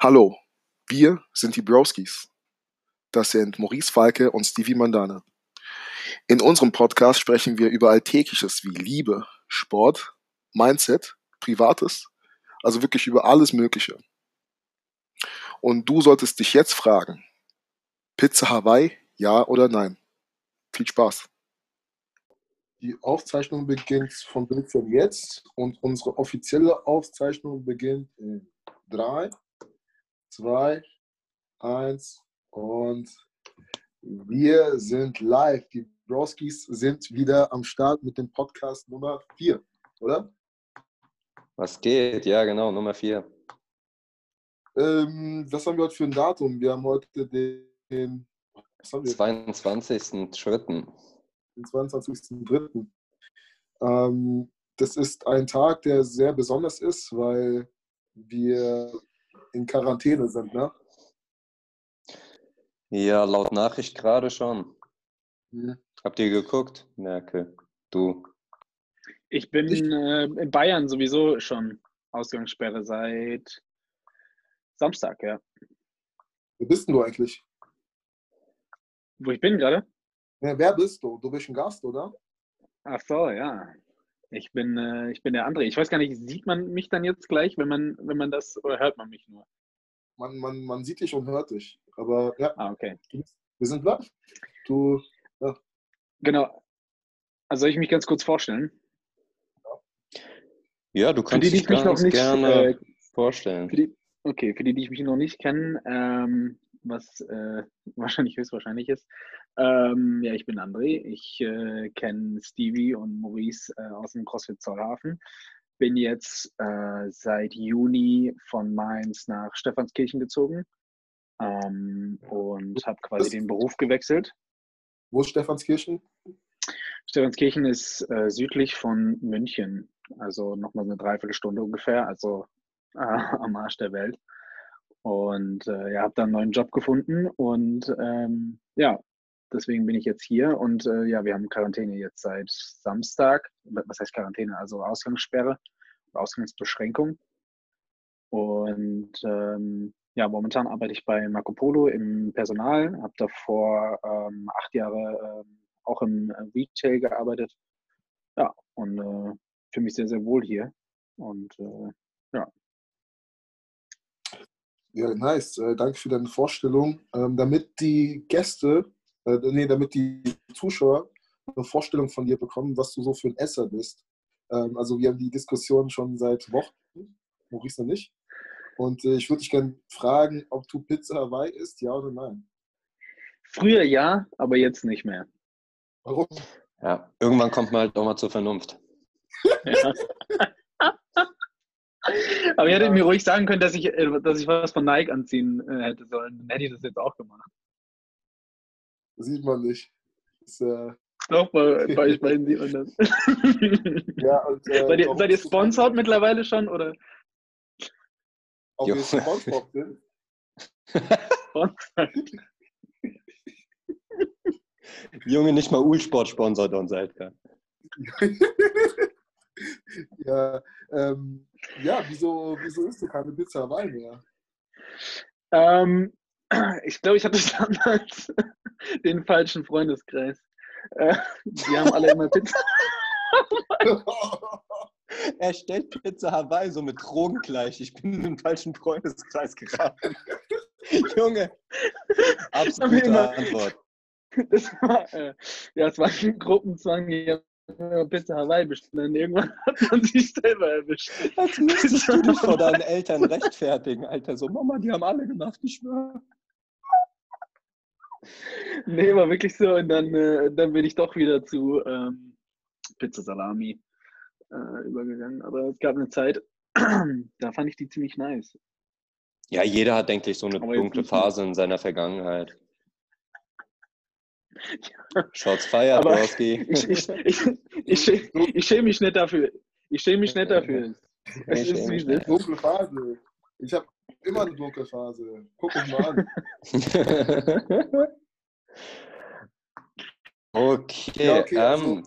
Hallo, wir sind die Broskis. Das sind Maurice Falke und Stevie Mandane. In unserem Podcast sprechen wir über Alltägliches wie Liebe, Sport, Mindset, Privates, also wirklich über alles Mögliche. Und du solltest dich jetzt fragen, Pizza Hawaii, ja oder nein? Viel Spaß. Die Aufzeichnung beginnt von Bildschirm jetzt und unsere offizielle Aufzeichnung beginnt in 3, 2, 1 und wir sind live. Die Broskis sind wieder am Start mit dem Podcast Nummer 4, oder? Was geht? Ja, genau, Nummer 4. Ähm, was haben wir heute für ein Datum? Wir haben heute den? 22.3. Den 22.3. Ähm, das ist ein Tag, der sehr besonders ist, weil wir in Quarantäne sind, ne? Ja, laut Nachricht gerade schon. Mhm. Habt ihr geguckt? Merke, du. Ich bin äh, in Bayern sowieso schon Ausgangssperre seit Samstag, ja. Wo bist denn du eigentlich? Wo ich bin gerade? Ja, wer bist du? Du bist ein Gast, oder? Ach so, ja. Ich bin, äh, ich bin der André. Ich weiß gar nicht, sieht man mich dann jetzt gleich, wenn man, wenn man das, oder hört man mich nur? Man, man, man sieht dich und hört dich. Aber ja, Ah, okay. wir sind live. Du, Genau. Also soll ich mich ganz kurz vorstellen? Ja, du kannst die, die dich ich mich noch ganz nicht, gerne äh, vorstellen. Für die, okay, für die, die ich mich noch nicht kenne, ähm, was äh, wahrscheinlich höchstwahrscheinlich ist. Ähm, ja, ich bin André. Ich äh, kenne Stevie und Maurice äh, aus dem CrossFit Zollhafen. Bin jetzt äh, seit Juni von Mainz nach Stephanskirchen gezogen ähm, und habe quasi den Beruf gewechselt. wo ist Stephanskirchen? Stephanskirchen ist äh, südlich von München, also nochmal eine Dreiviertelstunde ungefähr, also äh, am Arsch der Welt. Und äh, ja, habe dann einen neuen Job gefunden und ähm, ja, deswegen bin ich jetzt hier und äh, ja, wir haben Quarantäne jetzt seit Samstag. Was heißt Quarantäne? Also Ausgangssperre, Ausgangsbeschränkung. Und ähm, ja, momentan arbeite ich bei Marco Polo im Personal, habe davor ähm, acht Jahre ähm, auch im Retail gearbeitet. Ja, und äh, fühle mich sehr, sehr wohl hier. Und äh, Ja, nice. Äh, danke für deine Vorstellung. Ähm, damit die Gäste, äh, nee, damit die Zuschauer eine Vorstellung von dir bekommen, was du so für ein Esser bist. Ähm, also wir haben die Diskussion schon seit Wochen, Maurice und ich. Und äh, ich würde dich gerne fragen, ob du Pizza Hawaii isst, ja oder nein? früher ja, aber jetzt nicht mehr. Warum? Ja, irgendwann kommt man halt auch mal zur Vernunft. Ja. Aber ihr hättet Ja. mir ruhig sagen können, dass ich, äh, dass ich was von Nike anziehen äh, hätte sollen. Dann hätte ich das jetzt auch gemacht. Sieht man nicht. Ist, äh, Doch, bei, bei euch beiden sieht man das. ja, und, äh, seid, ihr, seid ihr sponsored mittlerweile schon? Oder Ob wir Jo. Sind? sponsored? Junge, nicht mal Ulsport sponsert uns, Alter. ja, ähm, ja wieso, wieso isst du keine Pizza Hawaii mehr? Ähm, ich glaube, ich hatte damals den falschen Freundeskreis. Äh, die haben alle immer Pizza. Er stellt Pizza Hawaii so mit Drogen gleich. Ich bin in den falschen Freundeskreis geraten. Junge, absolute immer- Antwort. Das war, äh, ja, es war ein Gruppenzwang. Die Pizza Hawaii bestellt. Und irgendwann hat man sich selber erwischt. Als müsstest du dich vor deinen Eltern rechtfertigen, Alter. So, Mama, die haben alle gemacht, ich schwöre. Nee, war wirklich so. Und dann, äh, dann bin ich doch wieder zu ähm, Pizza Salami äh, übergegangen. Aber es gab eine Zeit, da fand ich die ziemlich nice. Ja, jeder hat, denke ich, so eine dunkle. Phase in seiner Vergangenheit. Shots feiert, Aber Broski. Ich, ich, ich, ich, ich schäme mich nicht dafür. Ich schäme mich nicht dafür. Es Ich ist, schäme wie mich es nicht. ist. Dunkle Phase. Ich habe immer eine dunkle Phase. Guck mich mal an. okay, Ja, okay, also- ähm,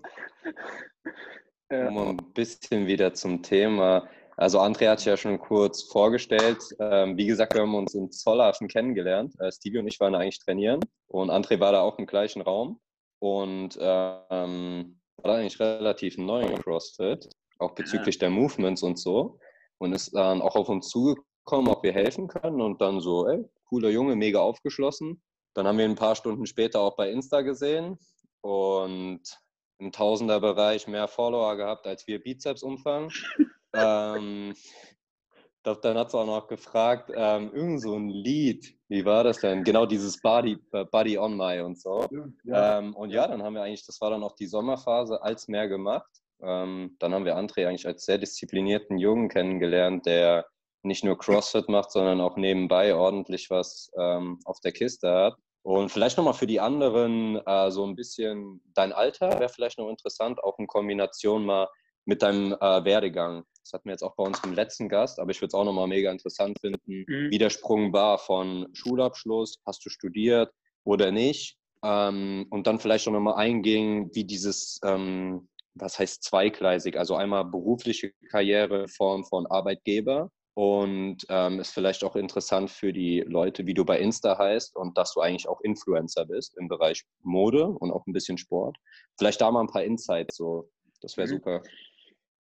Ja. um ein bisschen wieder zum Thema. Also André hat sich ja schon kurz vorgestellt. Ähm, wie gesagt, wir haben uns in Zollhafen kennengelernt. Äh, Stevie und ich waren eigentlich trainieren und André war da auch im gleichen Raum und ähm, war eigentlich relativ neu in CrossFit, auch bezüglich ja. der Movements und so und ist dann auch auf uns zugekommen, ob wir helfen können und dann so, ey, cooler Junge, mega aufgeschlossen. Dann haben wir ihn ein paar Stunden später auch bei Insta gesehen und im Tausenderbereich mehr Follower gehabt als wir Bizepsumfang. ähm, ich glaube, dann hat sie auch noch gefragt, ähm, irgend so ein Lied, wie war das denn? Genau dieses Body, Body on My und so. Ja. Ähm, und ja, dann haben wir eigentlich, das war dann auch die Sommerphase, als mehr gemacht. Ähm, dann haben wir André eigentlich als sehr disziplinierten Jungen kennengelernt, der nicht nur CrossFit macht, sondern auch nebenbei ordentlich was ähm, auf der Kiste hat. Und vielleicht nochmal für die anderen äh, so ein bisschen dein Alter wäre vielleicht noch interessant, auch in Kombination mal mit deinem äh, Werdegang. Das hatten wir jetzt auch bei unserem letzten Gast, aber ich würde es auch nochmal mega interessant finden, mhm. wie der Sprung war von Schulabschluss, hast du studiert oder nicht? Ähm, und dann vielleicht auch nochmal eingehen, wie dieses, ähm, was heißt zweigleisig, also einmal berufliche Karriere in Form von Arbeitgeber und ähm, ist vielleicht auch interessant für die Leute, wie du bei Insta heißt und dass du eigentlich auch Influencer bist im Bereich Mode und auch ein bisschen Sport. Vielleicht da mal ein paar Insights, so. Das wäre mhm. super.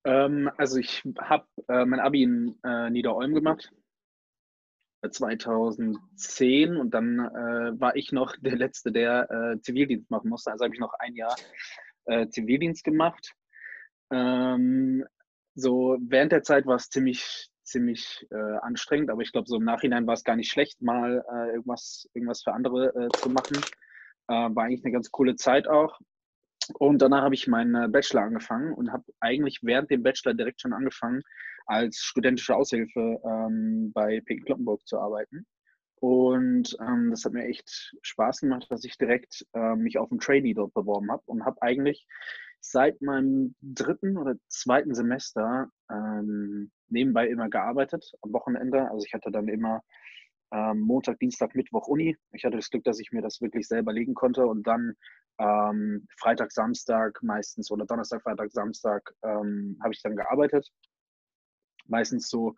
Ähm, also ich habe äh, mein Abi in äh, Niederolm gemacht. 2010 und dann äh, war ich noch der Letzte, der äh, Zivildienst machen musste. Also habe ich noch ein Jahr äh, Zivildienst gemacht. Ähm, so während der Zeit war es ziemlich ziemlich äh, anstrengend, aber ich glaube, so im Nachhinein war es gar nicht schlecht, mal äh, irgendwas, irgendwas für andere äh, zu machen. Äh, war eigentlich eine ganz coole Zeit auch. Und danach habe ich meinen äh, Bachelor angefangen und habe eigentlich während dem Bachelor direkt schon angefangen, als studentische Aushilfe ähm, bei Peking Kloppenburg zu arbeiten. Und ähm, das hat mir echt Spaß gemacht, dass ich direkt äh, mich auf ein Trainee dort beworben habe und habe eigentlich seit meinem dritten oder zweiten Semester ähm, nebenbei immer gearbeitet am Wochenende. Also ich hatte dann immer ähm, Montag, Dienstag, Mittwoch Uni. Ich hatte das Glück, dass ich mir das wirklich selber legen konnte und dann ähm, Freitag, Samstag meistens oder Donnerstag, Freitag, Samstag ähm, habe ich dann gearbeitet. Meistens so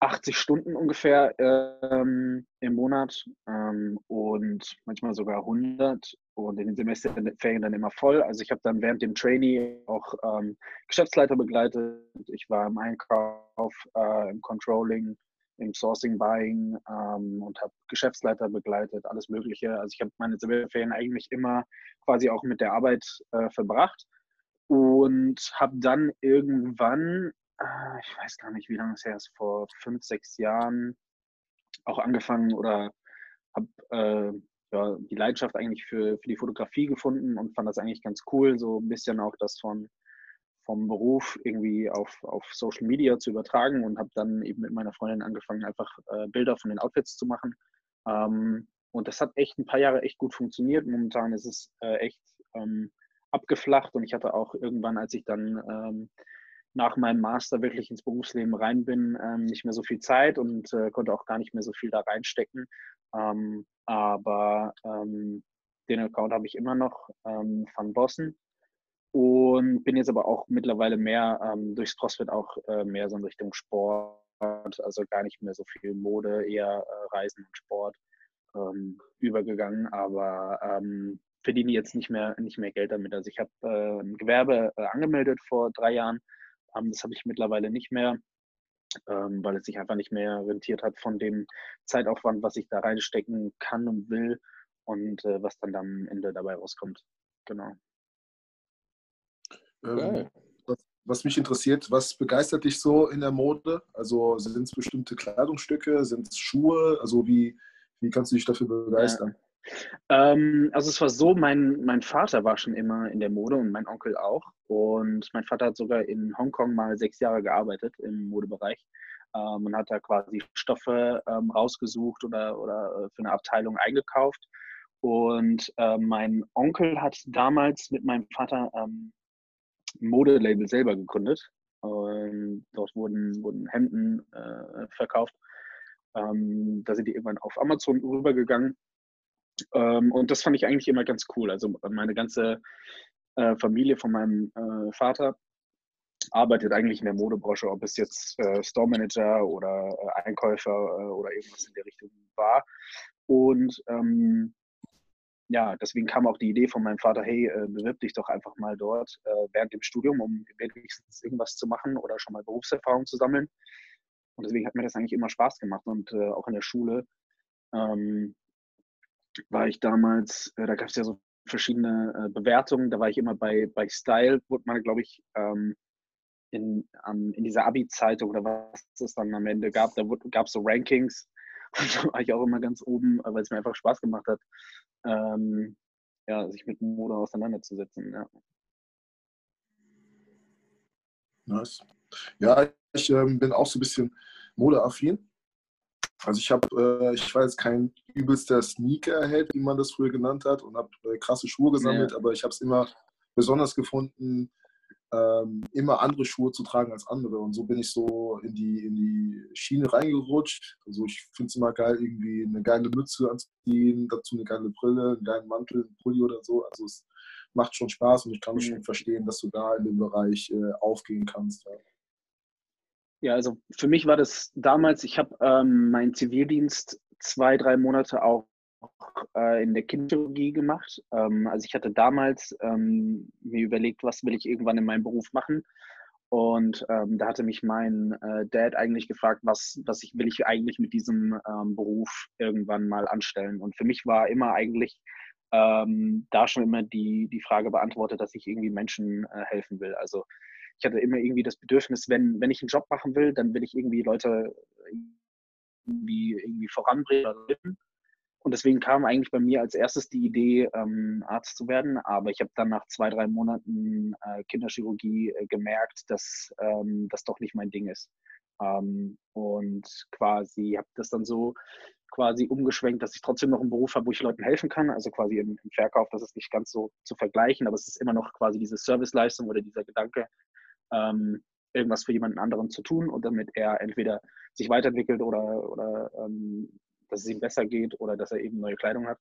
80 Stunden ungefähr ähm, im Monat ähm, und manchmal sogar 100 und in den Semesterferien dann immer voll. Also ich habe dann während dem Trainee auch ähm, Geschäftsleiter begleitet. Ich war im Einkauf, äh, im Controlling, im Sourcing, Buying ähm, und habe Geschäftsleiter begleitet, alles Mögliche. Also ich habe meine Semesterferien eigentlich immer quasi auch mit der Arbeit äh, verbracht und habe dann irgendwann äh, ich weiß gar nicht, wie lange es her ist, vor fünf, sechs Jahren auch angefangen oder habe äh, ja, die Leidenschaft eigentlich für, für die Fotografie gefunden und fand das eigentlich ganz cool, so ein bisschen auch das von, vom Beruf irgendwie auf, auf Social Media zu übertragen und habe dann eben mit meiner Freundin angefangen, einfach äh, Bilder von den Outfits zu machen. Ähm, und das hat echt ein paar Jahre echt gut funktioniert. Momentan ist es äh, echt ähm, abgeflacht und ich hatte auch irgendwann, als ich dann ähm, nach meinem Master wirklich ins Berufsleben rein bin, ähm, nicht mehr so viel Zeit und äh, konnte auch gar nicht mehr so viel da reinstecken. Ähm, aber ähm, den Account habe ich immer noch ähm, von Bossen und bin jetzt aber auch mittlerweile mehr ähm, durchs CrossFit auch äh, mehr so in Richtung Sport, also gar nicht mehr so viel Mode, eher äh, Reisen und Sport ähm, übergegangen, aber verdiene jetzt nicht mehr, nicht mehr Geld damit. Also ich habe äh, ein Gewerbe äh, angemeldet vor drei Jahren. Ähm, das habe ich mittlerweile nicht mehr, ähm, weil es sich einfach nicht mehr rentiert hat von dem Zeitaufwand, was ich da reinstecken kann und will und äh, was dann am Ende dabei rauskommt. Genau. Ähm, was, was, mich interessiert, was begeistert dich so in der Mode? Also sind es bestimmte Kleidungsstücke, sind es Schuhe? Also wie, wie kannst du dich dafür begeistern? Ja. Ähm, also es war so, mein, mein Vater war schon immer in der Mode und mein Onkel auch. Und mein Vater hat sogar in Hongkong mal sechs Jahre gearbeitet im Modebereich ähm, und hat da quasi Stoffe ähm, rausgesucht oder, oder äh, für eine Abteilung eingekauft. Und äh, mein Onkel hat damals mit meinem Vater ähm, ein Modelabel selber gegründet. Und dort wurden, wurden Hemden äh, verkauft. Ähm, da sind die irgendwann auf Amazon rübergegangen ähm, und das fand ich eigentlich immer ganz cool. Also meine ganze äh, Familie von meinem äh, Vater arbeitet eigentlich in der Modebranche, ob es jetzt äh, Store Manager oder äh, Einkäufer äh, oder irgendwas in der Richtung war. Und ähm, ja, deswegen kam auch die Idee von meinem Vater, hey, äh, bewirb dich doch einfach mal dort äh, während dem Studium, um wenigstens irgendwas zu machen oder schon mal Berufserfahrung zu sammeln. Und deswegen hat mir das eigentlich immer Spaß gemacht und äh, auch in der Schule ähm, war ich damals, äh, da gab es ja so verschiedene äh, Bewertungen, da war ich immer bei, bei Style, wurde mal, glaube ich, ähm, in, um, in dieser Abi-Zeitung oder was es dann am Ende gab, da gab es so Rankings und da war ich auch immer ganz oben, äh, weil es mir einfach Spaß gemacht hat, ähm, ja, sich mit Mode auseinanderzusetzen. Ja. Nice. Ja, ich ähm, bin auch so ein bisschen modeaffin. Also ich habe, äh, ich war jetzt kein übelster Sneakerhead, wie man das früher genannt hat, und habe äh, krasse Schuhe gesammelt, ja. aber ich habe es immer besonders gefunden, ähm, immer andere Schuhe zu tragen als andere. Und so bin ich so in die, in die Schiene reingerutscht. Also ich finde es immer geil, irgendwie eine geile Mütze anzuziehen, dazu eine geile Brille, einen geilen Mantel, einen Pulli oder so. Also es macht schon Spaß und ich kann mhm. schon verstehen, dass du da in dem Bereich äh, aufgehen kannst. Ja. Ja, also für mich war das damals, ich habe ähm, meinen Zivildienst zwei, drei Monate auch äh, in der Kinderchirurgie gemacht. Ähm, also ich hatte damals ähm, mir überlegt, was will ich irgendwann in meinem Beruf machen. Und ähm, da hatte mich mein äh, Dad eigentlich gefragt, was, was ich will ich eigentlich mit diesem ähm, Beruf irgendwann mal anstellen. Und für mich war immer eigentlich ähm, da schon immer die, die Frage beantwortet, dass ich irgendwie Menschen äh, helfen will. Also ich hatte immer irgendwie das Bedürfnis, wenn, wenn ich einen Job machen will, dann will ich irgendwie Leute irgendwie, irgendwie voranbringen. Und deswegen kam eigentlich bei mir als erstes die Idee, ähm, Arzt zu werden. Aber ich habe dann nach zwei, drei Monaten äh, Kinderchirurgie äh, gemerkt, dass ähm, das doch nicht mein Ding ist. Ähm, und quasi habe das dann so quasi umgeschwenkt, dass ich trotzdem noch einen Beruf habe, wo ich Leuten helfen kann. Also quasi im, im Verkauf, das ist nicht ganz so zu vergleichen, aber es ist immer noch quasi diese Serviceleistung oder dieser Gedanke, ähm, irgendwas für jemanden anderen zu tun und damit er entweder sich weiterentwickelt oder, oder ähm, dass es ihm besser geht oder dass er eben neue Kleidung hat.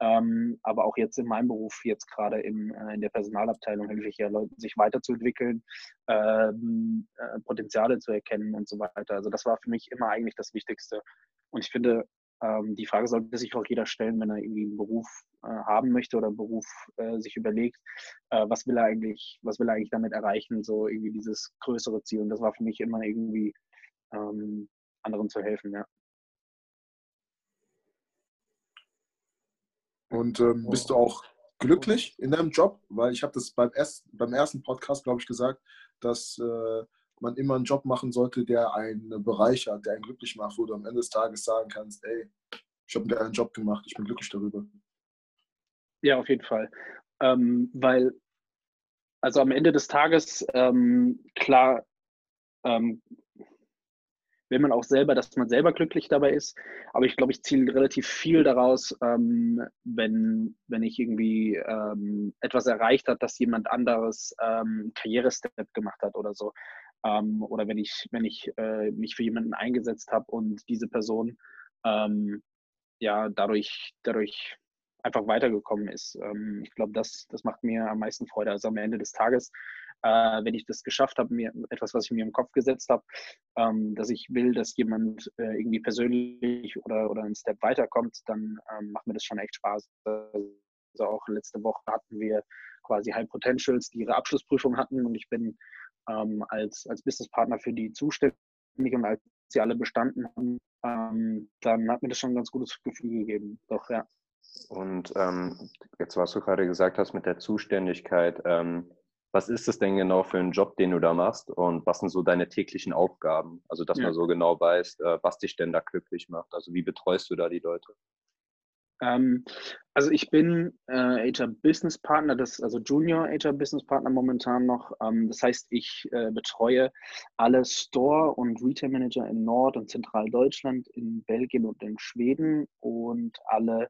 Ähm, aber auch jetzt in meinem Beruf, jetzt gerade im, äh, in der Personalabteilung, helfe ich ja Leuten, sich weiterzuentwickeln, ähm, äh, Potenziale zu erkennen und so weiter. Also das war für mich immer eigentlich das Wichtigste. Und ich finde, ähm, die Frage sollte sich auch jeder stellen, wenn er irgendwie einen Beruf äh, haben möchte oder einen Beruf äh, sich überlegt, äh, was will er eigentlich, was will er eigentlich damit erreichen, so irgendwie dieses größere Ziel. Und das war für mich immer irgendwie ähm, anderen zu helfen, ja. Und ähm, bist du auch glücklich in deinem Job? Weil ich habe das beim, erst, beim ersten Podcast, glaube ich, gesagt, dass äh, man immer einen Job machen sollte, der einen bereichert, der einen glücklich macht, wo du am Ende des Tages sagen kannst, ey, ich habe einen Job gemacht, ich bin glücklich darüber. Ja, auf jeden Fall. Ähm, weil, also am Ende des Tages, ähm, klar, ähm, will man auch selber, dass man selber glücklich dabei ist. Aber ich glaube, ich ziele relativ viel daraus, ähm, wenn, wenn ich irgendwie ähm, etwas erreicht habe, dass jemand anderes ähm, Karrierestep gemacht hat oder so. Ähm, oder wenn ich, wenn ich äh, mich für jemanden eingesetzt habe und diese Person ähm, ja dadurch, dadurch einfach weitergekommen ist. Ähm, ich glaube, das, das macht mir am meisten Freude. Also am Ende des Tages, äh, wenn ich das geschafft habe, mir etwas, was ich mir im Kopf gesetzt habe, ähm, dass ich will, dass jemand äh, irgendwie persönlich oder, oder einen Step weiterkommt, dann ähm, macht mir das schon echt Spaß. Also auch letzte Woche hatten wir quasi High Potentials, die ihre Abschlussprüfung hatten und ich bin ähm, als, als Businesspartner für die zuständig und als sie alle bestanden haben, ähm, dann hat mir das schon ein ganz gutes Gefühl gegeben. Doch, ja. Und ähm, jetzt, was du gerade gesagt hast mit der Zuständigkeit, ähm, was ist das denn genau für ein Job, den du da machst und was sind so deine täglichen Aufgaben? Also, dass ja. man so genau weiß, äh, was dich denn da glücklich macht. Also, wie betreust du da die Leute? Ähm, also ich bin äh, HR Business Partner, das, also Junior HR Business Partner momentan noch. Ähm, das heißt, ich äh, betreue alle Store- und Retail Manager in Nord- und Zentraldeutschland, in Belgien und in Schweden und alle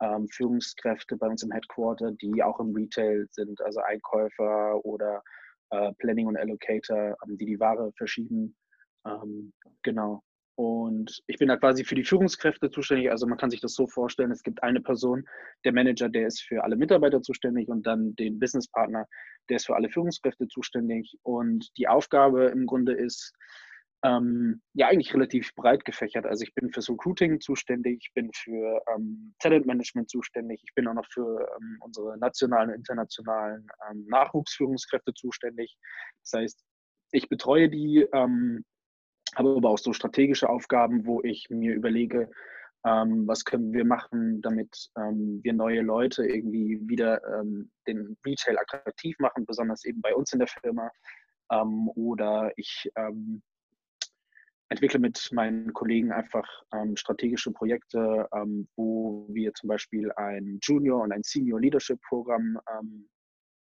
ähm, Führungskräfte bei uns im Headquarter, die auch im Retail sind, also Einkäufer oder äh, Planning und Allocator, ähm, die die Ware verschieben. Ähm, genau. Und ich bin da quasi für die Führungskräfte zuständig. Also man kann sich das so vorstellen, es gibt eine Person, der Manager, der ist für alle Mitarbeiter zuständig und dann den Businesspartner, der ist für alle Führungskräfte zuständig. Und die Aufgabe im Grunde ist, ähm, ja, eigentlich relativ breit gefächert. Also ich bin fürs Recruiting zuständig, ich bin für ähm, Talentmanagement zuständig, ich bin auch noch für ähm, unsere nationalen und internationalen ähm, Nachwuchsführungskräfte zuständig. Das heißt, ich betreue die, ähm, habe aber auch so strategische Aufgaben, wo ich mir überlege, ähm, was können wir machen, damit wir neue Leute irgendwie wieder den Retail attraktiv machen, besonders eben bei uns in der Firma. oder ich entwickle mit meinen Kollegen einfach ähm, strategische Projekte, ähm, wo wir zum Beispiel ein Junior- und ein Senior Leadership-Programm ähm,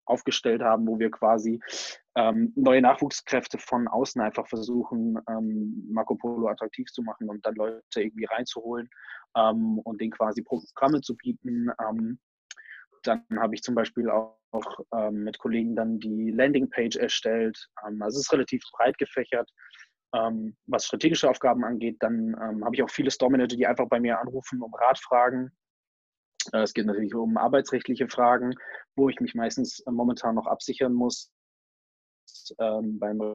aufgestellt haben, wo wir quasi ähm, neue Nachwuchskräfte von außen einfach versuchen, ähm, Marco Polo attraktiv zu machen und dann Leute irgendwie reinzuholen ähm, und denen quasi Programme zu bieten. dann habe ich zum Beispiel auch, auch mit Kollegen dann die Landingpage erstellt. also es ist relativ breit gefächert. Ähm, was strategische Aufgaben angeht, dann ähm, habe ich auch viele Store-Manager, die einfach bei mir anrufen, um Rat fragen. Äh, es geht natürlich um arbeitsrechtliche Fragen, wo ich mich meistens äh, momentan noch absichern muss. Ähm, beim,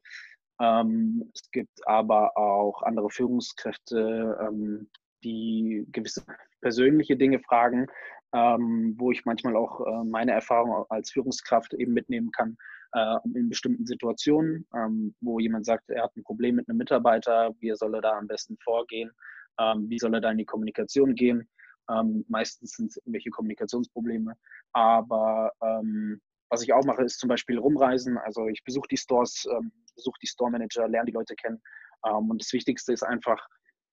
ähm, es gibt aber auch andere Führungskräfte, ähm, die gewisse persönliche Dinge fragen, ähm, wo ich manchmal auch äh, meine Erfahrung als Führungskraft eben mitnehmen kann äh, in bestimmten Situationen, ähm, wo jemand sagt, er hat ein Problem mit einem Mitarbeiter, wie soll er da am besten vorgehen, ähm, wie soll er da in die Kommunikation gehen. Ähm, meistens sind es irgendwelche Kommunikationsprobleme, aber ähm, was ich auch mache, ist zum Beispiel rumreisen. Also ich besuche die Stores, ähm, besuche die Store Manager, lerne die Leute kennen. und das Wichtigste ist einfach,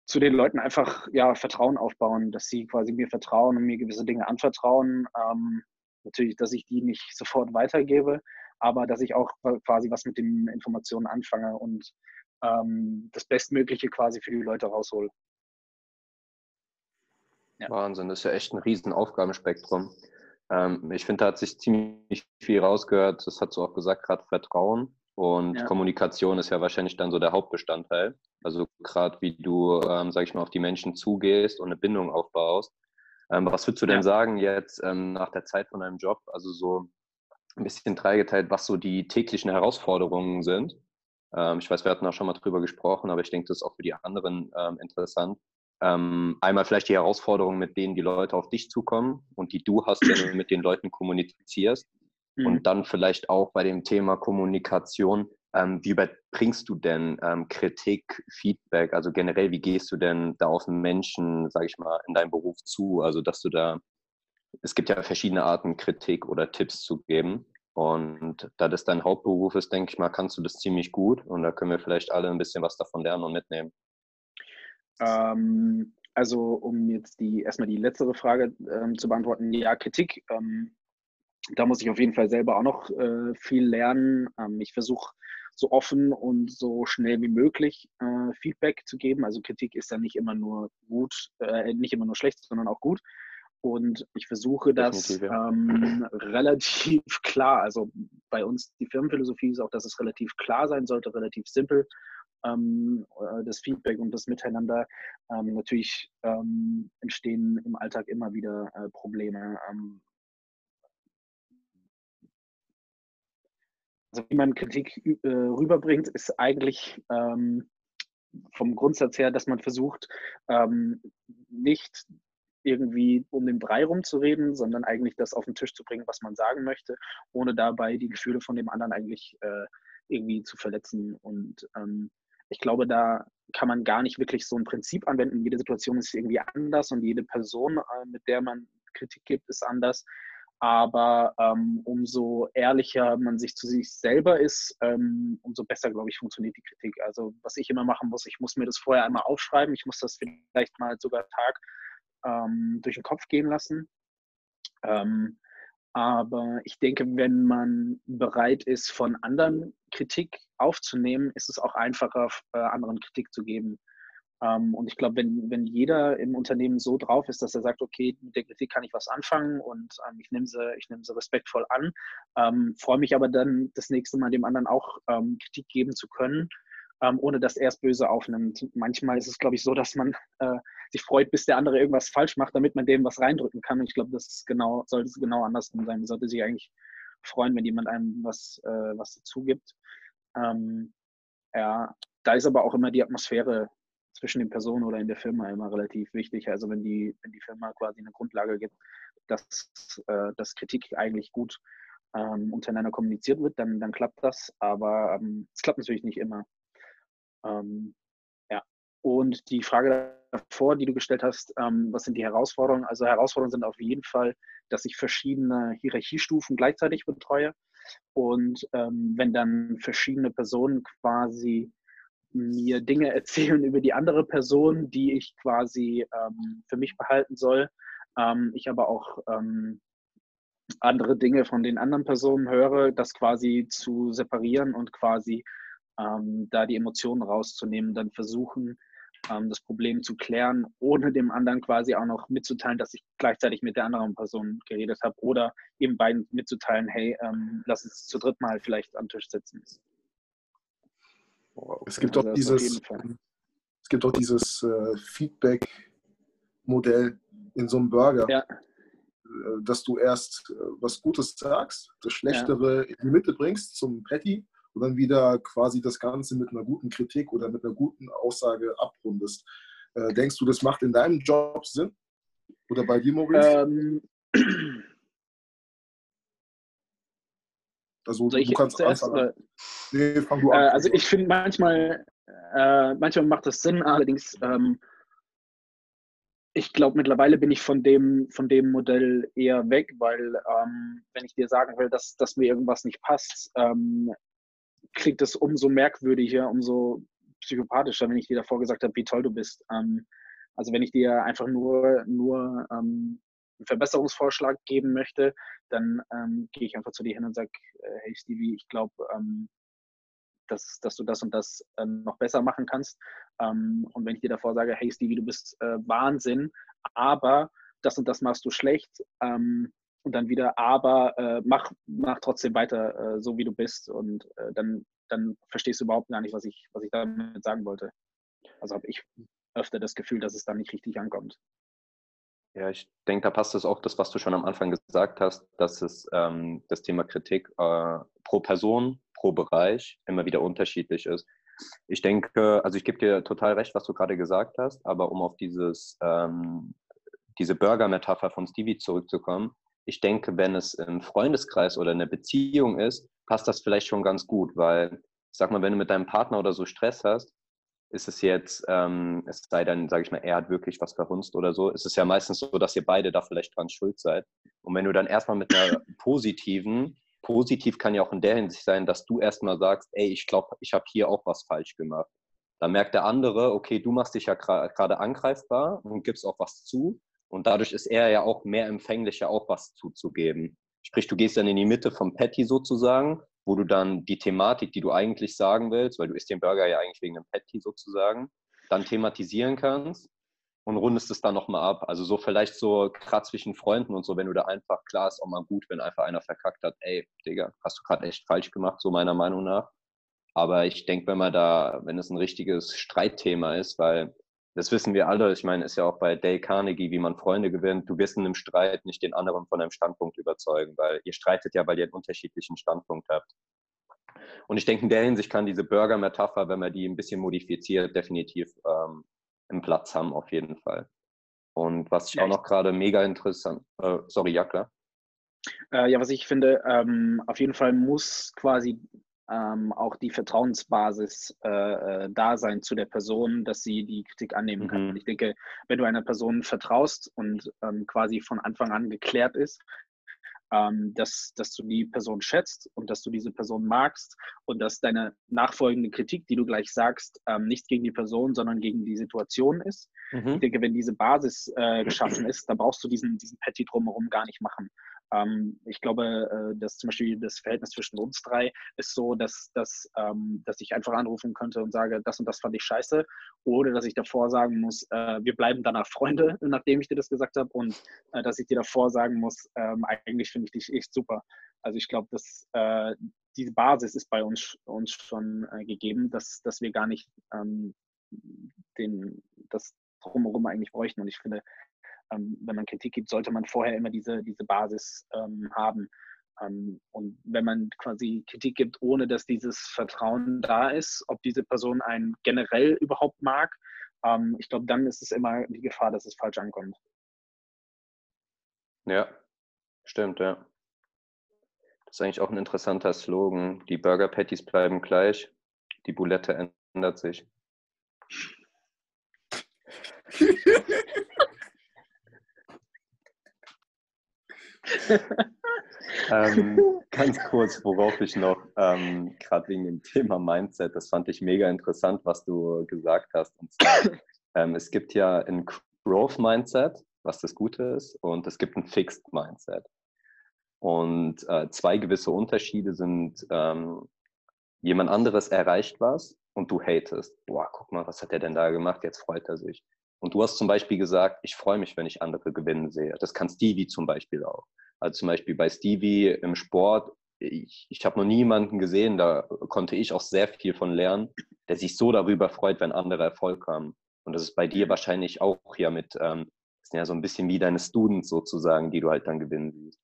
zu den Leuten einfach ja, Vertrauen aufbauen, dass sie quasi mir vertrauen und mir gewisse Dinge anvertrauen. Ähm, natürlich, dass ich die nicht sofort weitergebe, aber dass ich auch quasi was mit den Informationen anfange und ähm, das Bestmögliche quasi für die Leute raushole. Ja. Wahnsinn, das ist ja echt ein riesen Aufgabenspektrum. Ähm, ich finde, da hat sich ziemlich viel rausgehört. Das hat du auch gesagt, gerade Vertrauen. Und ja. Kommunikation ist ja wahrscheinlich dann so der Hauptbestandteil. Also gerade wie du, ähm, sag ich mal, auf die Menschen zugehst und eine Bindung aufbaust. Ähm, was würdest du denn ja. sagen jetzt ähm, nach der Zeit von deinem Job? Also so ein bisschen dreigeteilt, was so die täglichen Herausforderungen sind. Ähm, ich weiß, wir hatten auch schon mal drüber gesprochen, aber ich denke, das ist auch für die anderen ähm, interessant. Ähm, einmal vielleicht die Herausforderungen, mit denen die Leute auf dich zukommen und die du hast, wenn du mit den Leuten kommunizierst. Mhm. Und dann vielleicht auch bei dem Thema Kommunikation, ähm, wie überbringst du denn ähm, Kritik, Feedback, also generell, wie gehst du denn da auf Menschen, sage ich mal, in deinem Beruf zu? Also, dass du da, es gibt ja verschiedene Arten, Kritik oder Tipps zu geben. Und da das dein Hauptberuf ist, denke ich mal, kannst du das ziemlich gut. Und da können wir vielleicht alle ein bisschen was davon lernen und mitnehmen. Ähm, also, um jetzt die erstmal die letztere Frage ähm, zu beantworten, ja, Kritik ähm, da muss ich auf jeden Fall selber auch noch äh, viel lernen. Ähm, ich versuche so offen und so schnell wie möglich äh, Feedback zu geben. Also Kritik ist ja nicht immer nur gut, äh, nicht immer nur schlecht, sondern auch gut. Und ich versuche das ähm, relativ klar, also bei uns die Firmenphilosophie ist auch, dass es relativ klar sein sollte, relativ simpel, ähm, äh, das Feedback und das Miteinander. Ähm, natürlich ähm, entstehen im Alltag immer wieder äh, Probleme. Ähm, Also wie man Kritik äh, rüberbringt, ist eigentlich ähm, vom Grundsatz her, dass man versucht, ähm, nicht irgendwie um den Brei rumzureden, sondern eigentlich das auf den Tisch zu bringen, was man sagen möchte, ohne dabei die Gefühle von dem anderen eigentlich äh, irgendwie zu verletzen. Und ähm, ich glaube, da kann man gar nicht wirklich so ein Prinzip anwenden. Jede Situation ist irgendwie anders und jede Person, äh, mit der man Kritik gibt, ist anders. Aber ähm, umso ehrlicher man sich zu sich selber ist, ähm, umso besser, glaube ich, funktioniert die Kritik. Also was ich immer machen muss, ich muss mir das vorher einmal aufschreiben, ich muss das vielleicht mal sogar Tag ähm, durch den Kopf gehen lassen. Ähm, aber ich denke, wenn man bereit ist, von anderen Kritik aufzunehmen, ist es auch einfacher, äh, anderen Kritik zu geben. Ähm, und ich glaube, wenn, wenn jeder im Unternehmen so drauf ist, dass er sagt, okay, mit der Kritik kann ich was anfangen und ähm, ich nehme sie, ich nehme sie respektvoll an, ähm, freue mich aber dann das nächste Mal dem anderen auch Kritik geben zu können, ähm, ohne dass er es böse aufnimmt. Manchmal ist es, glaube ich, so, dass man äh, sich freut, bis der andere irgendwas falsch macht, damit man dem was reindrücken kann. Und ich glaube, das genau, sollte es genau andersrum sein. Man sollte sich eigentlich freuen, wenn jemand einem was, äh, was dazu gibt. Ähm, ja, da ist aber auch immer die Atmosphäre zwischen den Personen oder in der Firma immer relativ wichtig. Also wenn die, wenn die Firma quasi eine Grundlage gibt, dass, äh, dass Kritik eigentlich gut ähm, untereinander kommuniziert wird, dann, dann klappt das. Aber ähm, es klappt natürlich nicht immer. Ähm, ja. Und die Frage davor, die du gestellt hast, ähm, was sind die Herausforderungen? Also Herausforderungen sind auf jeden Fall, dass ich verschiedene Hierarchiestufen gleichzeitig betreue. Und ähm, wenn dann verschiedene Personen quasi mir Dinge erzählen über die andere Person, die ich quasi ähm, für mich behalten soll, ähm, ich aber auch ähm, andere Dinge von den anderen Personen höre, das quasi zu separieren und quasi ähm, da die Emotionen rauszunehmen, dann versuchen, ähm, das Problem zu klären, ohne dem anderen quasi auch noch mitzuteilen, dass ich gleichzeitig mit der anderen Person geredet habe oder eben beiden mitzuteilen, hey, ähm, lass uns zu dritt mal vielleicht am Tisch sitzen. Es gibt also auch dieses, es gibt auch dieses äh, Feedback-Modell in so einem Burger. Ja äh, dass du erst äh, was Gutes sagst, das Schlechtere ja. in die Mitte bringst zum Patty und dann wieder quasi das Ganze mit einer guten Kritik oder mit einer guten Aussage abrundest. Äh, denkst du, das macht in deinem Job Sinn? Oder bei dir, Maurice? Ähm. Also Soll du kannst anfangen. Nee, fang du an. Äh, also ich finde manchmal, äh, manchmal macht das Sinn, allerdings ähm, ich glaube, mittlerweile bin ich von dem, von dem Modell eher weg, weil ähm, wenn ich dir sagen will, dass, dass mir irgendwas nicht passt, ähm, klingt es umso merkwürdiger, umso psychopathischer, wenn ich dir davor gesagt habe, wie toll du bist. Ähm, also wenn ich dir einfach nur, nur ähm, einen Verbesserungsvorschlag geben möchte, dann ähm, gehe ich einfach zu dir hin und sage, äh, hey Stevie, ich glaube, ähm, dass, dass du das und das äh, noch besser machen kannst. Ähm, und wenn ich dir davor sage, hey Stevie, du bist äh, Wahnsinn, aber das und das machst du schlecht, ähm, und dann wieder, aber äh, mach, mach trotzdem weiter äh, so, wie du bist. Und äh, dann, dann verstehst du überhaupt gar nicht, was ich, was ich damit sagen wollte. Also habe ich öfter das Gefühl, dass es dann nicht richtig ankommt. Ja, ich denke, da passt es auch das, was du schon am Anfang gesagt hast, dass es ähm, das Thema Kritik äh, pro Person, pro Bereich immer wieder unterschiedlich ist. Ich denke, also ich gebe dir total recht, was du gerade gesagt hast, aber um auf dieses, ähm, diese Burger-Metapher von Stevie zurückzukommen, ich denke, wenn es im Freundeskreis oder in der Beziehung ist, passt das vielleicht schon ganz gut, weil, ich sag mal, wenn du mit deinem Partner oder so Stress hast, ist es jetzt, ähm, es sei denn, sage ich mal, er hat wirklich was verhunzt oder so, ist es ja meistens so, dass ihr beide da vielleicht dran schuld seid. Und wenn du dann erstmal mit einer positiven, positiv kann ja auch in der Hinsicht sein, dass du erstmal sagst, ey, ich glaube, ich habe hier auch was falsch gemacht. Dann merkt der andere, okay, du machst dich ja gerade angreifbar und gibst auch was zu. Und dadurch ist er ja auch mehr empfänglicher, auch was zuzugeben. Sprich, du gehst dann in die Mitte vom Patty sozusagen, wo du dann die Thematik, die du eigentlich sagen willst, weil du isst den Burger ja eigentlich wegen dem Patty sozusagen, dann thematisieren kannst und rundest es dann nochmal ab. Also so vielleicht so gerade zwischen Freunden und so, wenn du da einfach, klar ist auch mal gut, wenn einfach einer verkackt hat, ey, Digga, hast du gerade echt falsch gemacht, so meiner Meinung nach. Aber ich denke, wenn man da, wenn es ein richtiges Streitthema ist, weil das wissen wir alle. Ich meine, ist ja auch bei Dale Carnegie, wie man Freunde gewinnt. Du wirst in einem Streit nicht den anderen von einem Standpunkt überzeugen, weil ihr streitet ja, weil ihr einen unterschiedlichen Standpunkt habt. Und ich denke, in der Hinsicht kann diese Burger-Metapher, wenn man die ein bisschen modifiziert, definitiv ähm, einen Platz haben, auf jeden Fall. Und was ich ja, auch noch gerade mega interessant, äh, sorry, ja klar. Äh, ja, was ich finde, ähm, auf jeden Fall muss quasi ähm, auch die Vertrauensbasis äh, äh, da sein zu der Person, dass sie die Kritik annehmen kann. Mhm. Ich denke, wenn du einer Person vertraust und ähm, quasi von Anfang an geklärt ist, ähm, dass, dass du die Person schätzt und dass du diese Person magst und dass deine nachfolgende Kritik, die du gleich sagst, ähm, nicht gegen die Person, sondern gegen die Situation ist. Mhm. Ich denke, wenn diese Basis äh, geschaffen ist, dann brauchst du diesen, diesen Petty drumherum gar nicht machen. Ähm, ich glaube, äh, dass zum Beispiel das Verhältnis zwischen uns drei ist so, dass, dass, ähm, dass ich einfach anrufen könnte und sage, das und das fand ich scheiße, oder dass ich davor sagen muss, äh, wir bleiben danach Freunde, nachdem ich dir das gesagt habe, und äh, dass ich dir davor sagen muss, ähm, eigentlich finde ich dich echt super. Also ich glaube, dass diese Basis ist bei uns, uns schon äh, gegeben, dass, dass wir gar nicht ähm, den, das drumherum eigentlich bräuchten. Und ich finde, ähm, wenn man Kritik gibt, sollte man vorher immer diese, diese Basis ähm, haben. Ähm, und wenn man quasi Kritik gibt, ohne dass dieses Vertrauen da ist, ob diese Person einen generell überhaupt mag, ähm, ich glaube, dann ist es immer die Gefahr, dass es falsch ankommt. Ja, stimmt, ja. Das ist eigentlich auch ein interessanter Slogan. Die Burger Patties bleiben gleich, die Boulette ändert sich. ähm, ganz kurz, worauf ich noch, ähm, gerade wegen dem Thema Mindset, das fand ich mega interessant, was du gesagt hast. Und zwar, ähm, es gibt ja ein Growth Mindset, was das Gute ist, und es gibt ein Fixed Mindset. Und äh, zwei gewisse Unterschiede sind, ähm, jemand anderes erreicht was und du hatest. Boah, guck mal, was hat er denn da gemacht? Jetzt freut er sich. Und du hast zum Beispiel gesagt, ich freue mich, wenn ich andere gewinnen sehe. Das kann Stevie zum Beispiel auch. Also zum Beispiel bei Stevie im Sport, ich, ich habe noch niemanden gesehen, da konnte ich auch sehr viel von lernen, der sich so darüber freut, wenn andere Erfolg haben. Und das ist bei dir wahrscheinlich auch ja mit, ähm, sind ja so ein bisschen wie deine Students sozusagen, die du halt dann gewinnen siehst.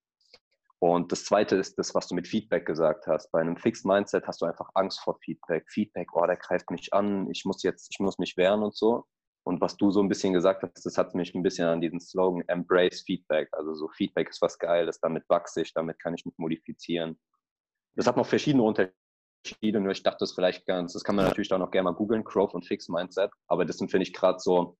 Und das zweite ist das, was du mit Feedback gesagt hast. Bei einem Fixed Mindset hast du einfach Angst vor Feedback. Feedback, oh, der greift mich an, ich muss jetzt, ich muss mich wehren und so. Und was du so ein bisschen gesagt hast, das hat mich ein bisschen an diesen Slogan Embrace Feedback. Also so Feedback ist was Geiles, damit wachse ich, damit kann ich mich modifizieren. Das hat noch verschiedene Unterschiede, nur ich dachte das vielleicht ganz, das kann man natürlich auch noch gerne mal googeln, Growth und Fixed Mindset. Aber das sind, finde ich, gerade so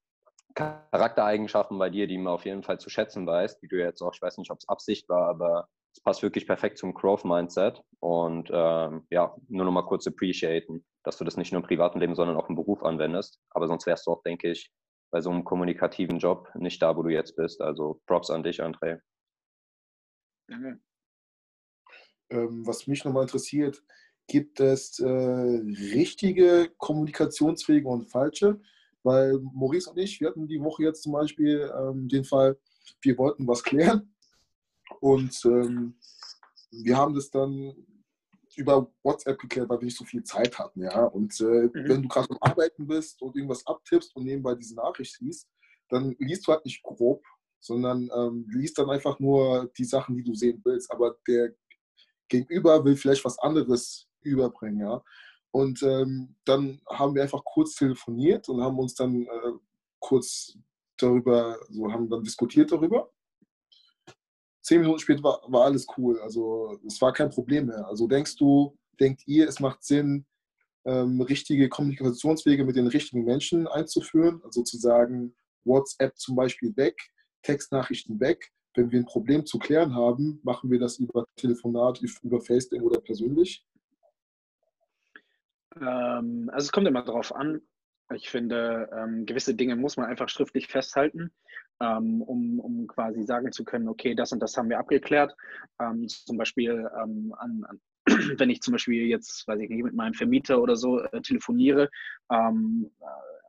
Charaktereigenschaften bei dir, die man auf jeden Fall zu schätzen weiß, die du jetzt auch, ich weiß nicht, ob es Absicht war, aber es passt wirklich perfekt zum Growth Mindset. Und ähm, ja, nur noch mal kurz appreciaten dass du das nicht nur im privaten Leben, sondern auch im Beruf anwendest. Aber sonst wärst du auch, denke ich, bei so einem kommunikativen Job nicht da, wo du jetzt bist. Also Props an dich, André. Danke. Ähm, was mich nochmal interessiert, gibt es äh, richtige kommunikationsfähige und falsche? Weil Maurice und ich, wir hatten die Woche jetzt zum Beispiel ähm, den Fall, wir wollten was klären und ähm, wir haben das dann über WhatsApp geklärt, weil wir nicht so viel Zeit hatten, ja. Und äh, mhm. wenn du gerade am Arbeiten bist und irgendwas abtippst und nebenbei diese Nachricht liest, dann liest du halt nicht grob, sondern ähm, liest dann einfach nur die Sachen, die du sehen willst. Aber der Gegenüber will vielleicht was anderes überbringen, ja. Und ähm, dann haben wir einfach kurz telefoniert und haben uns dann äh, kurz darüber, so haben dann diskutiert darüber zehn Minuten später war, war alles cool. Also es war kein Problem mehr. Also denkst du, denkt ihr, es macht Sinn, ähm, richtige Kommunikationswege mit den richtigen Menschen einzuführen? Also zu sagen, WhatsApp zum Beispiel weg, Textnachrichten weg. Wenn wir ein Problem zu klären haben, machen wir das über Telefonat, über FaceTime oder persönlich? Ähm, also es kommt immer darauf an. Ich finde, ähm, gewisse Dinge muss man einfach schriftlich festhalten ähm, um, um quasi sagen zu können, okay, das und das haben wir abgeklärt. Ähm, zum Beispiel ähm, an, an wenn ich zum Beispiel jetzt, weiß ich nicht, mit meinem Vermieter oder so äh, telefoniere, ähm, äh,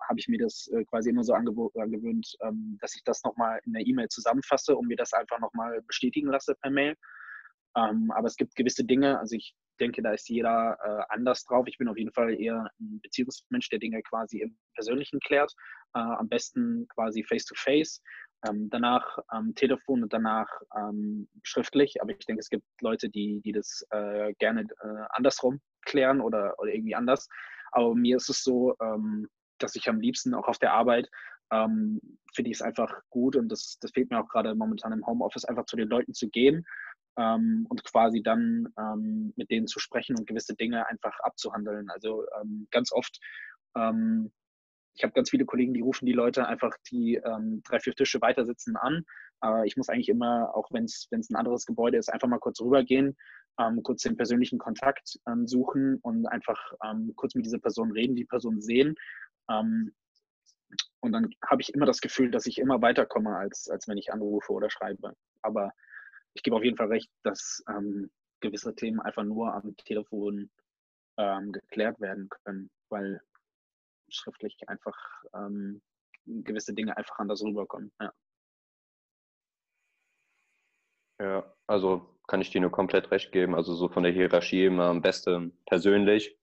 habe ich mir das äh, quasi immer so angewöhnt, ähm, dass ich das nochmal in der E-Mail zusammenfasse und mir das einfach nochmal bestätigen lasse per Mail. Aber es gibt gewisse Dinge, also ich denke, da ist jeder äh, anders drauf. Ich bin auf jeden Fall eher ein Beziehungsmensch, der Dinge quasi im Persönlichen klärt. Äh, am besten quasi face-to-face. -face. Ähm, danach am Telefon und danach ähm, schriftlich. Aber ich denke, es gibt Leute, die, die das äh, gerne äh, andersrum klären oder, oder irgendwie anders. Aber mir ist es so, ähm, dass ich am liebsten auch auf der Arbeit ähm, finde ich es einfach gut und das, das fehlt mir auch gerade momentan im Homeoffice, einfach zu den Leuten zu gehen ähm, und quasi dann ähm, mit denen zu sprechen und gewisse Dinge einfach abzuhandeln. Also ähm, ganz oft, ähm, ich habe ganz viele Kollegen, die rufen die Leute einfach die ähm, drei, vier Tische weiter sitzen an. Äh, ich muss eigentlich immer, auch wenn es ein anderes Gebäude ist, einfach mal kurz rübergehen, ähm, kurz den persönlichen Kontakt suchen und einfach kurz mit dieser Person reden, die Person sehen. und dann habe ich immer das Gefühl, dass ich immer weiterkomme, als, als wenn ich anrufe oder schreibe. Aber ich gebe auf jeden Fall recht, dass ähm, gewisse Themen einfach nur am Telefon ähm, geklärt werden können, weil schriftlich einfach ähm, gewisse Dinge einfach anders rüberkommen. Ja. ja, also kann ich dir nur komplett recht geben. Also so von der Hierarchie immer am besten persönlich.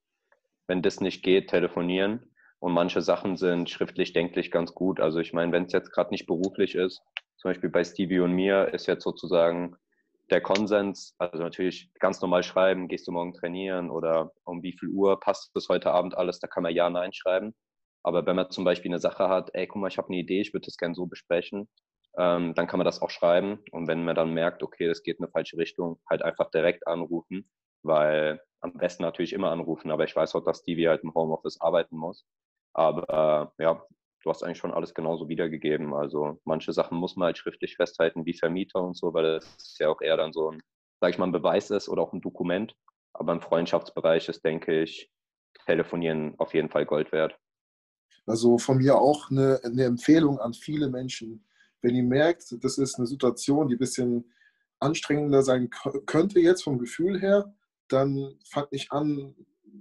Wenn das nicht geht, telefonieren. Und manche Sachen sind schriftlich, denklich ganz gut. Also ich meine, wenn es jetzt gerade nicht beruflich ist, zum Beispiel bei Stevie und mir ist jetzt sozusagen der Konsens, also natürlich ganz normal schreiben, gehst du morgen trainieren oder um wie viel Uhr passt das heute Abend alles, da kann man ja, nein schreiben. Aber wenn man zum Beispiel eine Sache hat, ey, guck mal, ich habe eine Idee, ich würde das gerne so besprechen, ähm, dann kann man das auch schreiben. Und wenn man dann merkt, okay, das geht in eine falsche Richtung, halt einfach direkt anrufen, weil am besten natürlich immer anrufen, aber ich weiß auch, dass Stevie halt im Homeoffice arbeiten muss. Aber äh, ja, du hast eigentlich schon alles genauso wiedergegeben. Also manche Sachen muss man halt schriftlich festhalten, wie Vermieter und so, weil das ja auch eher dann so ein, sag ich mal, ein Beweis ist oder auch ein Dokument. Aber im Freundschaftsbereich ist, denke ich, Telefonieren auf jeden Fall Gold wert. Also von mir auch eine, eine Empfehlung an viele Menschen. Wenn ihr merkt, das ist eine Situation, die ein bisschen anstrengender sein könnte jetzt vom Gefühl her, dann fangt nicht an,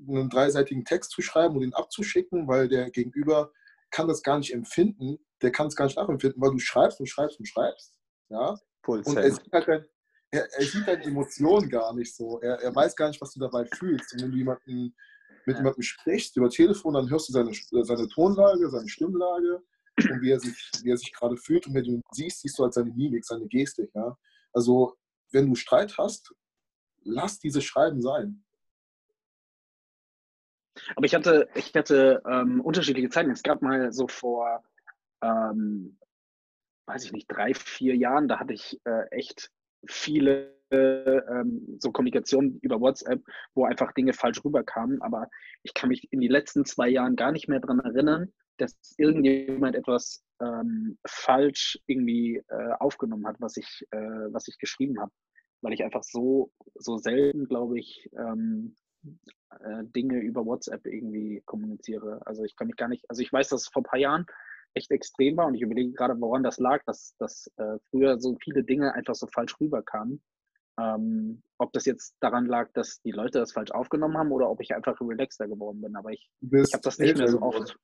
einen dreiseitigen Text zu schreiben und ihn abzuschicken, weil der Gegenüber kann das gar nicht empfinden, der kann es gar nicht nachempfinden, weil du schreibst und schreibst und schreibst. Ja? und er sieht, halt dein, er, er sieht deine Emotionen gar nicht so. Er, er weiß gar nicht, was du dabei fühlst. Und wenn du jemanden, mit jemandem sprichst über Telefon, dann hörst du seine, seine Tonlage, seine Stimmlage und wie er sich, wie er sich gerade fühlt. Und wenn du ihn siehst, siehst du halt seine Mimik, seine Gestik. Ja? Also, wenn du Streit hast, lass diese Schreiben sein. Aber ich hatte, ich hatte ähm, unterschiedliche Zeiten. Es gab mal so vor, ähm, weiß ich nicht, drei, vier Jahren, da hatte ich äh, echt viele ähm, so Kommunikationen über WhatsApp, wo einfach Dinge falsch rüberkamen. Aber ich kann mich in die letzten zwei Jahren gar nicht mehr daran erinnern, dass irgendjemand etwas ähm, falsch irgendwie äh, aufgenommen hat, was ich, äh, was ich geschrieben habe. Weil ich einfach so, so selten, glaube ich, ähm, äh, Dinge über WhatsApp irgendwie kommuniziere. Also ich kann mich gar nicht, also ich weiß, dass es vor ein paar Jahren echt extrem war und ich überlege gerade, woran das lag, dass, dass äh, früher so viele Dinge einfach so falsch rüberkamen. Ähm, ob das jetzt daran lag, dass die Leute das falsch aufgenommen haben oder ob ich einfach relaxter geworden bin. Aber ich, ich habe das nicht mehr so oft.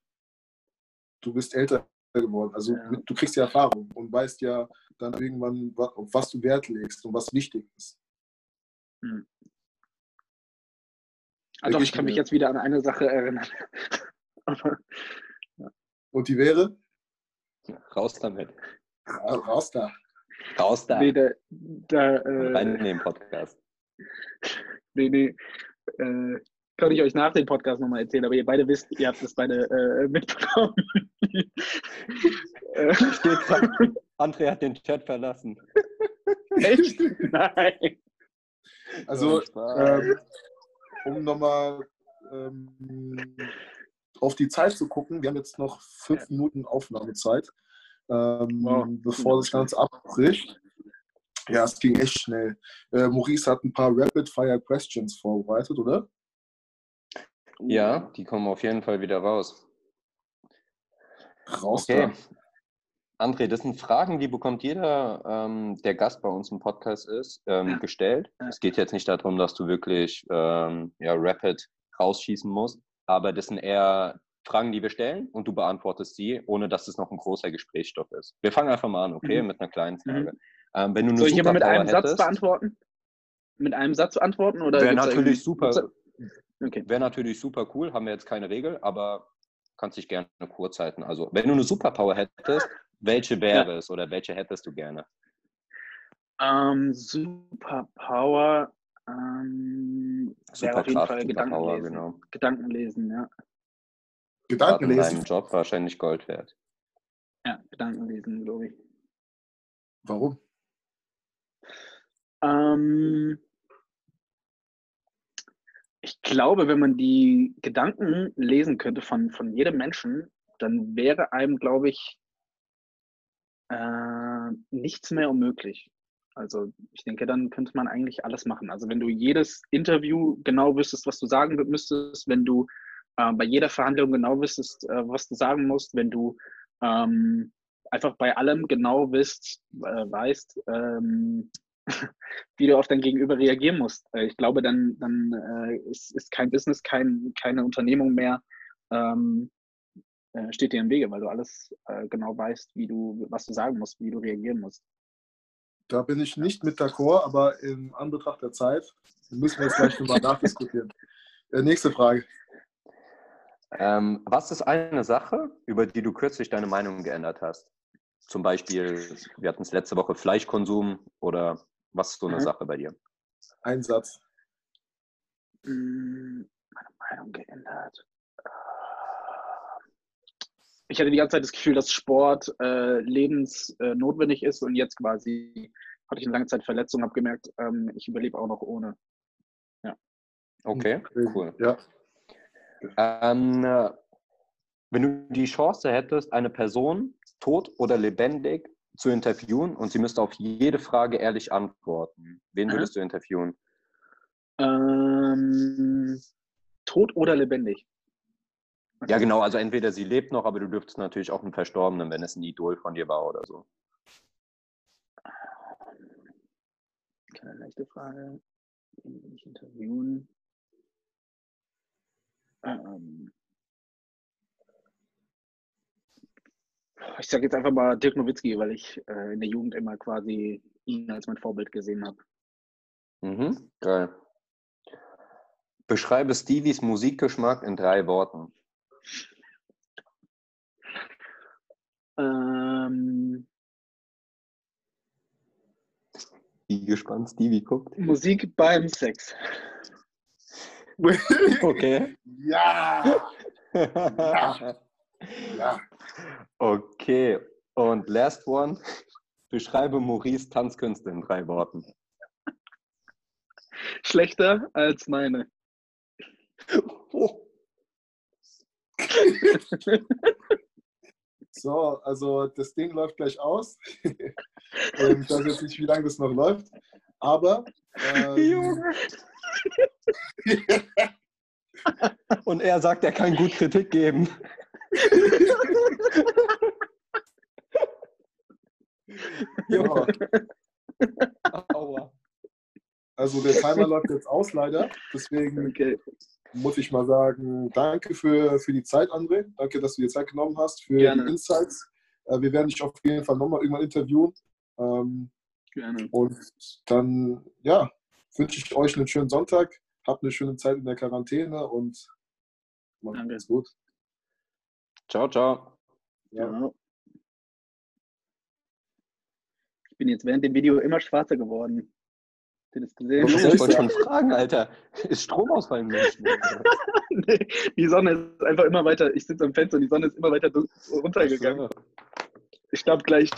Du bist älter geworden. Also ja. du kriegst ja Erfahrung und weißt ja dann irgendwann, auf was du Wert legst und was wichtig ist. Hm. Ah, doch, ich kann mich jetzt wieder an eine Sache erinnern. Aber, ja. Und die wäre? Raus damit. Ja, raus da. Raus da. Nee, da, da äh, Rein in den Podcast. Nee, nee. Äh, kann ich euch nach dem Podcast nochmal erzählen, aber ihr beide wisst, ihr habt das beide äh, mitbekommen. André hat den Chat verlassen. Echt? Nein. Also, ähm, um nochmal ähm, auf die Zeit zu gucken, wir haben jetzt noch fünf Minuten Aufnahmezeit, ähm, wow. bevor das Ganze abbricht. Ja, es ging echt schnell. Äh, Maurice hat ein paar Rapid-Fire-Questions vorbereitet, oder? Ja, die kommen auf jeden Fall wieder raus. Raus okay. Da. André, das sind Fragen, die bekommt jeder, ähm, der Gast bei uns im Podcast ist, ähm, ja. gestellt. Es geht jetzt nicht darum, dass du wirklich ähm, ja, rapid rausschießen musst, aber das sind eher Fragen, die wir stellen und du beantwortest sie, ohne dass es noch ein großer Gesprächsstoff ist. Wir fangen einfach mal an, okay, mhm. mit einer kleinen Frage. Mhm. Wenn du Soll ich aber mit einem hättest, Satz beantworten? Mit einem Satz beantworten? Wäre natürlich super. Okay. Wäre natürlich super cool, haben wir jetzt keine Regel, aber kannst dich gerne kurz halten. Also, wenn du eine Superpower hättest, welche wäre ja. es oder welche hättest du gerne? Ähm, Superpower ähm, wäre auf jeden Fall Gedankenlesen. Genau. Gedankenlesen, ja. Gedankenlesen. In deinem Job wahrscheinlich Gold wert. Ja, Gedankenlesen, glaube ich. Warum? Ähm, ich glaube, wenn man die Gedanken lesen könnte von, von jedem Menschen, dann wäre einem, glaube ich, äh, nichts mehr unmöglich. Also ich denke, dann könnte man eigentlich alles machen. Also wenn du jedes Interview genau wüsstest, was du sagen müsstest, wenn du äh, bei jeder Verhandlung genau wüsstest, äh, was du sagen musst, wenn du ähm, einfach bei allem genau wisst, äh, weißt, ähm, wie du auf dein Gegenüber reagieren musst. Äh, ich glaube, dann, dann äh, ist, ist kein Business, kein, keine Unternehmung mehr, ähm, äh, steht dir im Wege, weil du alles äh, genau weißt, wie du, was du sagen musst, wie du reagieren musst. Da bin ich nicht mit d'accord, aber in Anbetracht der Zeit müssen wir jetzt gleich nochmal nachdiskutieren. Äh, nächste Frage. Ähm, was ist eine Sache, über die du kürzlich deine Meinung geändert hast? Zum Beispiel, wir hatten es letzte Woche Fleischkonsum oder was ist so eine Mhm. Sache bei dir? Ein Satz. Mm, Meine Meinung geändert. Ich hatte die ganze Zeit das Gefühl, dass Sport äh, lebensnotwendig ist und jetzt quasi hatte ich eine lange Zeit Verletzung, habe gemerkt, ähm, ich überlebe auch noch ohne. Okay, cool. Ja. Ähm, äh, wenn du die Chance hättest, eine Person, tot oder lebendig, zu interviewen und sie müsste auf jede Frage ehrlich antworten, wen Mhm. würdest du interviewen? Ähm, tot oder lebendig? Ja, genau, also entweder sie lebt noch, aber du dürftest natürlich auch einen Verstorbenen, wenn es ein Idol von dir war oder so. Keine leichte Frage. Wen will ich interviewen? Ähm, ich sage jetzt einfach mal Dirk Nowitzki, weil ich äh, in der Jugend immer quasi ihn als mein Vorbild gesehen habe. Mhm, geil. Beschreibe Stevies Musikgeschmack in drei Worten. Ähm, Wie gespannt Stevie guckt. Musik beim Sex. Okay. ja. Ja. Okay. Und last one. Beschreibe Maurice Tanzkünste in drei Worten. Schlechter als meine. So, also das Ding läuft gleich aus. ähm, ich weiß jetzt nicht, wie lange das noch läuft. Aber ähm, Und er sagt, er kann gut Kritik geben. ja, Aua. also der Timer läuft jetzt aus leider. Deswegen Okay. Muss ich mal sagen, danke für, für die Zeit, André. Danke, dass du dir Zeit genommen hast für Gerne. die Insights. Äh, wir werden dich auf jeden Fall nochmal irgendwann interviewen. Ähm, Gerne. und dann, ja, wünsche ich euch einen schönen Sonntag. Habt eine schöne Zeit in der Quarantäne und macht's Danke. gut. Ciao, ciao. Ja. Ja. Ich bin jetzt während dem Video immer schwarzer geworden. Ihr das gesehen? Ich wollte schon fragen, Alter. Ist Stromausfall in München? nee, die Sonne ist einfach immer weiter. Ich sitze am Fenster und die Sonne ist immer weiter runtergegangen. Ich glaube gleich